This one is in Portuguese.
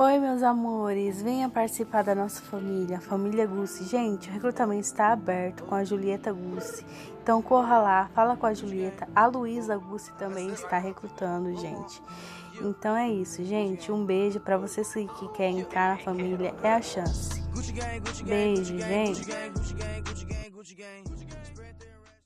Oi, meus amores, venha participar da nossa família, família Gucci, Gente, o recrutamento está aberto com a Julieta Gucci, Então corra lá, fala com a Julieta. A Luísa Gucci também está recrutando, gente. Então é isso, gente. Um beijo para você que quer entrar na família. É a chance. Beijo, gente.